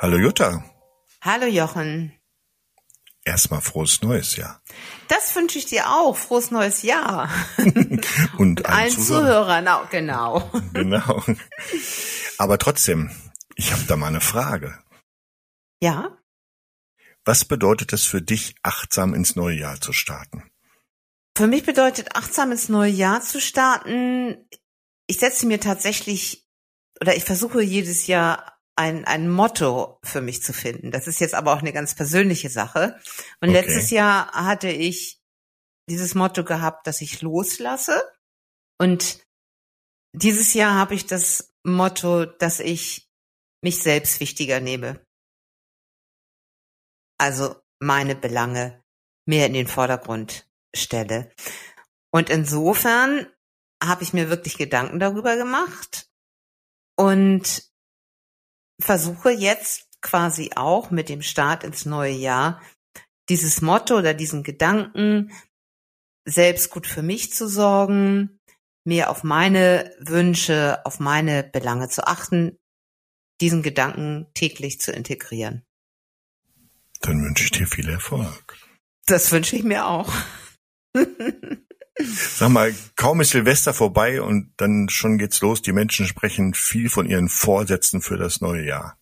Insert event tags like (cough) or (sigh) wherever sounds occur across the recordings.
Hallo Jutta. Hallo Jochen. Erstmal frohes neues Jahr. Das wünsche ich dir auch. Frohes neues Jahr. (laughs) Und allen Zuhörern, auch, genau. (laughs) Genau. Aber trotzdem, ich habe da mal eine Frage. Ja? Was bedeutet es für dich, achtsam ins neue Jahr zu starten? Für mich bedeutet achtsam ins neue Jahr zu starten, ich setze mir tatsächlich oder ich versuche jedes Jahr ein, ein Motto für mich zu finden. Das ist jetzt aber auch eine ganz persönliche Sache. Und okay. letztes Jahr hatte ich dieses Motto gehabt, dass ich loslasse. Und dieses Jahr habe ich das Motto, dass ich mich selbst wichtiger nehme. Also meine Belange mehr in den Vordergrund stelle. Und insofern habe ich mir wirklich Gedanken darüber gemacht und versuche jetzt quasi auch mit dem Start ins neue Jahr dieses Motto oder diesen Gedanken, selbst gut für mich zu sorgen, mehr auf meine Wünsche, auf meine Belange zu achten, diesen Gedanken täglich zu integrieren. Dann wünsche ich dir viel Erfolg. Das wünsche ich mir auch. Sag mal, kaum ist Silvester vorbei und dann schon geht's los. Die Menschen sprechen viel von ihren Vorsätzen für das neue Jahr.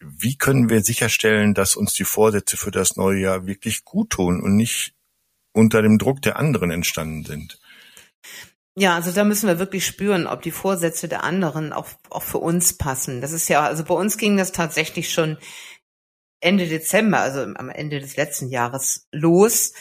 Wie können wir sicherstellen, dass uns die Vorsätze für das neue Jahr wirklich gut tun und nicht unter dem Druck der anderen entstanden sind? Ja, also da müssen wir wirklich spüren, ob die Vorsätze der anderen auch, auch für uns passen. Das ist ja, also bei uns ging das tatsächlich schon Ende Dezember, also am Ende des letzten Jahres los,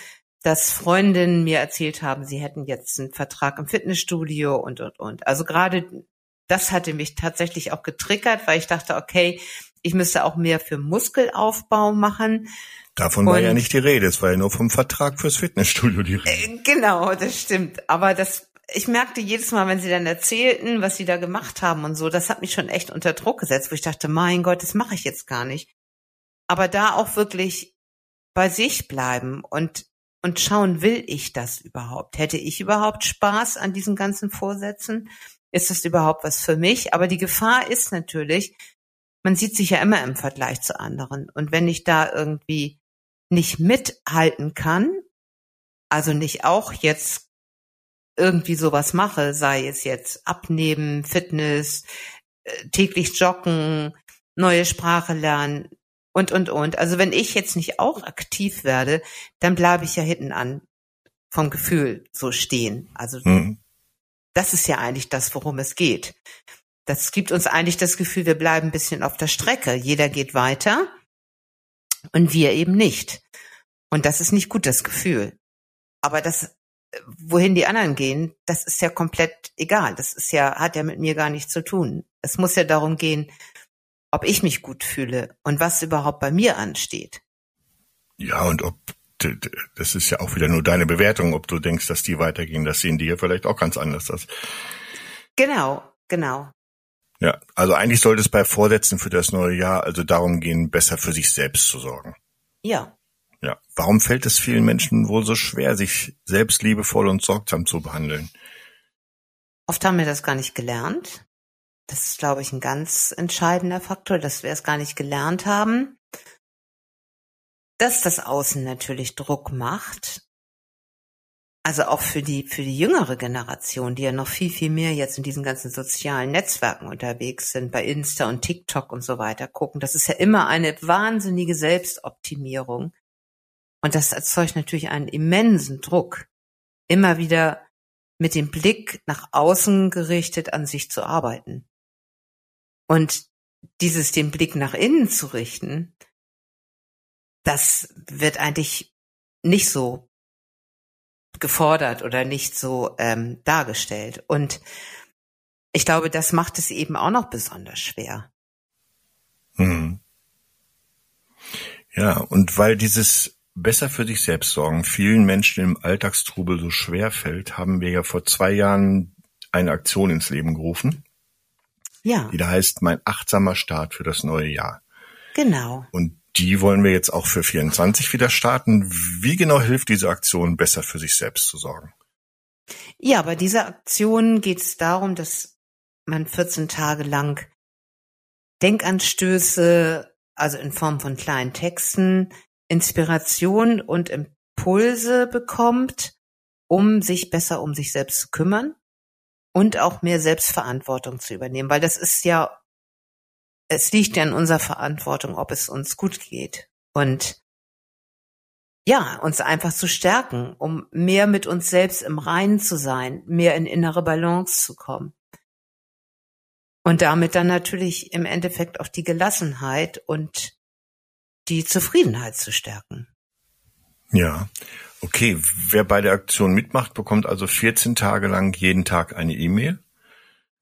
dass Freundinnen mir erzählt haben, sie hätten jetzt einen Vertrag im Fitnessstudio und, und, und. Also gerade das hatte mich tatsächlich auch getriggert, weil ich dachte, okay, ich müsste auch mehr für Muskelaufbau machen. Davon war ja nicht die Rede, es war ja nur vom Vertrag fürs Fitnessstudio die Rede. Äh, genau, das stimmt. Aber das, ich merkte jedes Mal, wenn sie dann erzählten, was sie da gemacht haben und so, das hat mich schon echt unter Druck gesetzt, wo ich dachte, mein Gott, das mache ich jetzt gar nicht. Aber da auch wirklich bei sich bleiben und und schauen, will ich das überhaupt? Hätte ich überhaupt Spaß an diesen ganzen Vorsätzen? Ist das überhaupt was für mich? Aber die Gefahr ist natürlich, man sieht sich ja immer im Vergleich zu anderen. Und wenn ich da irgendwie nicht mithalten kann, also nicht auch jetzt irgendwie sowas mache, sei es jetzt abnehmen, Fitness, äh, täglich joggen, neue Sprache lernen, und, und, und. Also wenn ich jetzt nicht auch aktiv werde, dann bleibe ich ja hinten an vom Gefühl so stehen. Also mhm. das ist ja eigentlich das, worum es geht. Das gibt uns eigentlich das Gefühl, wir bleiben ein bisschen auf der Strecke. Jeder geht weiter und wir eben nicht. Und das ist nicht gut, das Gefühl. Aber das, wohin die anderen gehen, das ist ja komplett egal. Das ist ja, hat ja mit mir gar nichts zu tun. Es muss ja darum gehen, ob ich mich gut fühle und was überhaupt bei mir ansteht. Ja, und ob das ist ja auch wieder nur deine Bewertung, ob du denkst, dass die weitergehen, das sehen die ja vielleicht auch ganz anders aus. Genau, genau. Ja, also eigentlich sollte es bei Vorsätzen für das neue Jahr also darum gehen, besser für sich selbst zu sorgen. Ja. Ja. Warum fällt es vielen Menschen wohl so schwer, sich selbst liebevoll und sorgsam zu behandeln? Oft haben wir das gar nicht gelernt. Das ist, glaube ich, ein ganz entscheidender Faktor, dass wir es gar nicht gelernt haben. Dass das Außen natürlich Druck macht. Also auch für die, für die jüngere Generation, die ja noch viel, viel mehr jetzt in diesen ganzen sozialen Netzwerken unterwegs sind, bei Insta und TikTok und so weiter gucken. Das ist ja immer eine wahnsinnige Selbstoptimierung. Und das erzeugt natürlich einen immensen Druck, immer wieder mit dem Blick nach außen gerichtet an sich zu arbeiten. Und dieses den Blick nach innen zu richten, das wird eigentlich nicht so gefordert oder nicht so ähm, dargestellt. Und ich glaube, das macht es eben auch noch besonders schwer. Hm. Ja, und weil dieses besser für sich selbst sorgen vielen Menschen im Alltagstrubel so schwer fällt, haben wir ja vor zwei Jahren eine Aktion ins Leben gerufen. Ja. Die da heißt mein achtsamer Start für das neue Jahr. Genau. Und die wollen wir jetzt auch für 24 wieder starten. Wie genau hilft diese Aktion, besser für sich selbst zu sorgen? Ja, bei dieser Aktion geht es darum, dass man 14 Tage lang Denkanstöße, also in Form von kleinen Texten, Inspiration und Impulse bekommt, um sich besser um sich selbst zu kümmern und auch mehr Selbstverantwortung zu übernehmen, weil das ist ja, es liegt ja in unserer Verantwortung, ob es uns gut geht und ja, uns einfach zu stärken, um mehr mit uns selbst im Reinen zu sein, mehr in innere Balance zu kommen. Und damit dann natürlich im Endeffekt auch die Gelassenheit und die Zufriedenheit zu stärken. Ja, okay. Wer bei der Aktion mitmacht, bekommt also 14 Tage lang jeden Tag eine E-Mail.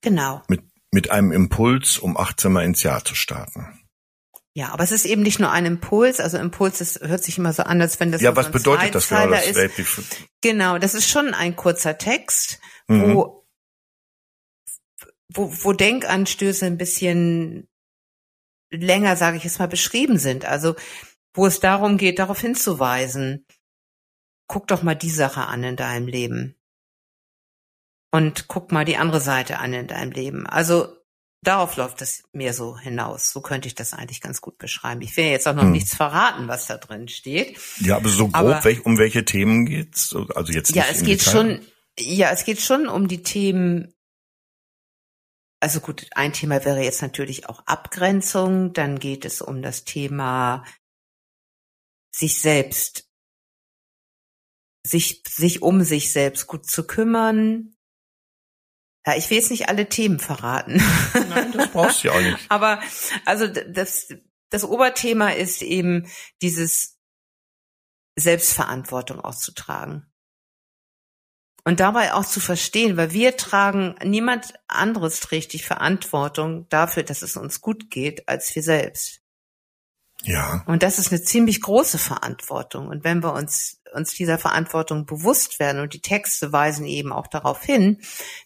Genau. Mit, mit einem Impuls, um achtsamer ins Jahr zu starten. Ja, aber es ist eben nicht nur ein Impuls. Also Impuls, das hört sich immer so an, als wenn das ja, was bedeutet das genau? Das ist. Genau, das ist schon ein kurzer Text, mhm. wo, wo, wo Denkanstöße ein bisschen länger, sage ich jetzt mal, beschrieben sind. Also wo es darum geht, darauf hinzuweisen, guck doch mal die Sache an in deinem Leben. Und guck mal die andere Seite an in deinem Leben. Also darauf läuft es mir so hinaus. So könnte ich das eigentlich ganz gut beschreiben. Ich will jetzt auch noch hm. nichts verraten, was da drin steht. Ja, aber so grob, aber, um welche Themen geht's? Also jetzt ja, es geht Detail. schon. Ja, es geht schon um die Themen. Also gut, ein Thema wäre jetzt natürlich auch Abgrenzung. Dann geht es um das Thema sich selbst, sich, sich um sich selbst gut zu kümmern, ja, ich will jetzt nicht alle Themen verraten. Nein, das brauchst du ja auch nicht. (laughs) Aber also das, das Oberthema ist eben dieses Selbstverantwortung auszutragen. Und dabei auch zu verstehen, weil wir tragen, niemand anderes trägt die Verantwortung dafür, dass es uns gut geht, als wir selbst. Ja. Und das ist eine ziemlich große Verantwortung. Und wenn wir uns, uns dieser Verantwortung bewusst werden und die Texte weisen eben auch darauf hin,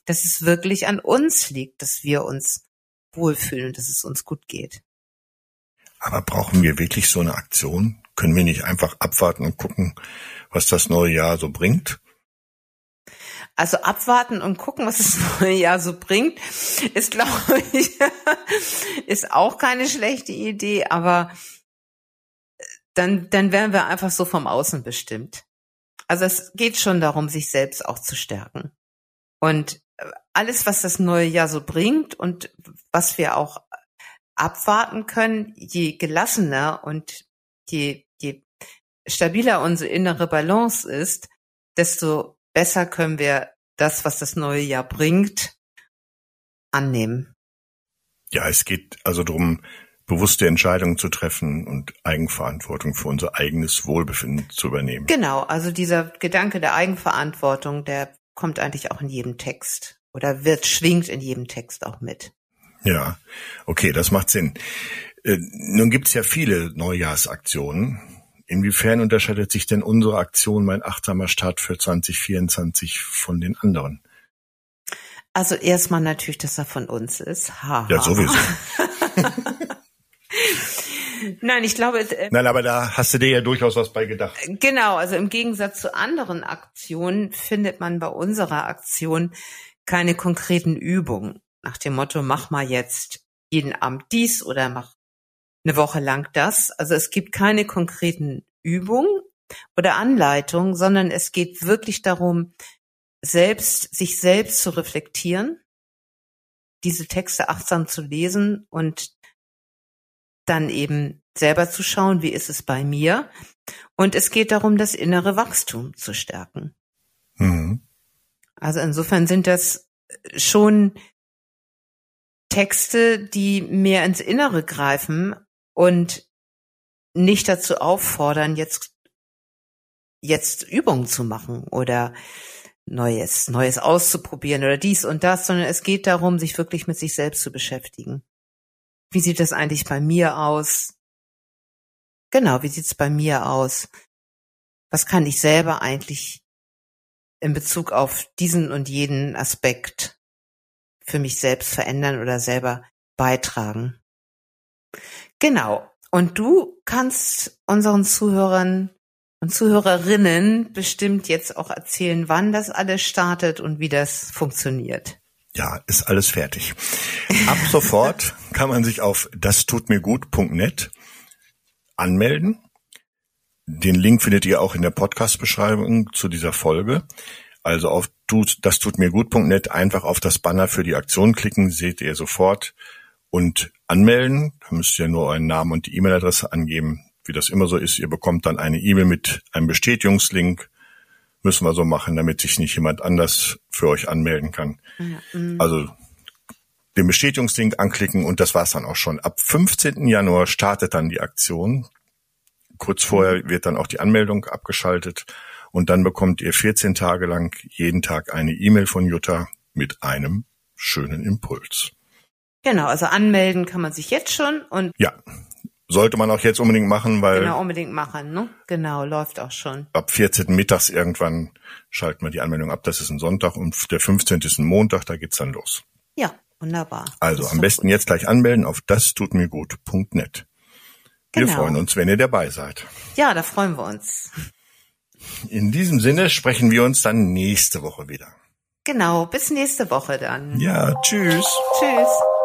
dass es wirklich an uns liegt, dass wir uns wohlfühlen dass es uns gut geht. Aber brauchen wir wirklich so eine Aktion? Können wir nicht einfach abwarten und gucken, was das neue Jahr so bringt? Also abwarten und gucken, was das (laughs) neue Jahr so bringt, ist, glaube ich, (laughs) ist auch keine schlechte Idee, aber dann, dann werden wir einfach so vom Außen bestimmt. Also es geht schon darum, sich selbst auch zu stärken. Und äh, alles, was das neue Jahr so bringt und was wir auch abwarten können, je gelassener und je, je stabiler unsere innere Balance ist, desto besser können wir das, was das neue Jahr bringt, annehmen. Ja, es geht also darum, bewusste Entscheidungen zu treffen und Eigenverantwortung für unser eigenes Wohlbefinden zu übernehmen. Genau, also dieser Gedanke der Eigenverantwortung, der kommt eigentlich auch in jedem Text oder wird schwingt in jedem Text auch mit. Ja, okay, das macht Sinn. Äh, nun gibt's ja viele Neujahrsaktionen. Inwiefern unterscheidet sich denn unsere Aktion Mein achtsamer Start für 2024 von den anderen? Also erstmal natürlich, dass er von uns ist. Ha, ja, sowieso. (laughs) (laughs) Nein, ich glaube. Äh, Nein, aber da hast du dir ja durchaus was bei gedacht. Genau, also im Gegensatz zu anderen Aktionen findet man bei unserer Aktion keine konkreten Übungen. Nach dem Motto, mach mal jetzt jeden Abend dies oder mach eine Woche lang das. Also es gibt keine konkreten Übungen oder Anleitungen, sondern es geht wirklich darum, selbst, sich selbst zu reflektieren, diese Texte achtsam zu lesen und dann eben selber zu schauen, wie ist es bei mir. Und es geht darum, das innere Wachstum zu stärken. Mhm. Also insofern sind das schon Texte, die mehr ins Innere greifen und nicht dazu auffordern, jetzt, jetzt Übungen zu machen oder Neues, Neues auszuprobieren oder dies und das, sondern es geht darum, sich wirklich mit sich selbst zu beschäftigen. Wie sieht das eigentlich bei mir aus? Genau, wie sieht's bei mir aus? Was kann ich selber eigentlich in Bezug auf diesen und jeden Aspekt für mich selbst verändern oder selber beitragen? Genau. Und du kannst unseren Zuhörern und Zuhörerinnen bestimmt jetzt auch erzählen, wann das alles startet und wie das funktioniert. Ja, ist alles fertig. Ab sofort (laughs) kann man sich auf dastutmirgut.net anmelden. Den Link findet ihr auch in der Podcast-Beschreibung zu dieser Folge. Also auf das tut mir gut.net einfach auf das Banner für die Aktion klicken, seht ihr sofort und anmelden. Da müsst ihr nur euren Namen und die E-Mail-Adresse angeben. Wie das immer so ist, ihr bekommt dann eine E-Mail mit einem Bestätigungslink müssen wir so machen, damit sich nicht jemand anders für euch anmelden kann. Ja, mhm. also den Bestätigungslink anklicken und das war's dann auch schon. Ab 15. Januar startet dann die Aktion. Kurz vorher wird dann auch die Anmeldung abgeschaltet und dann bekommt ihr 14 Tage lang jeden Tag eine E-Mail von Jutta mit einem schönen Impuls. Genau, also anmelden kann man sich jetzt schon und ja, sollte man auch jetzt unbedingt machen, weil. Genau, unbedingt machen, ne? Genau, läuft auch schon. Ab 14. mittags irgendwann schalten wir die Anmeldung ab. Das ist ein Sonntag und der 15. ist ein Montag, da geht's dann los. Ja, wunderbar. Also am besten gut. jetzt gleich anmelden auf das tut mir gut.net. Wir genau. freuen uns, wenn ihr dabei seid. Ja, da freuen wir uns. In diesem Sinne sprechen wir uns dann nächste Woche wieder. Genau, bis nächste Woche dann. Ja, tschüss. Tschüss.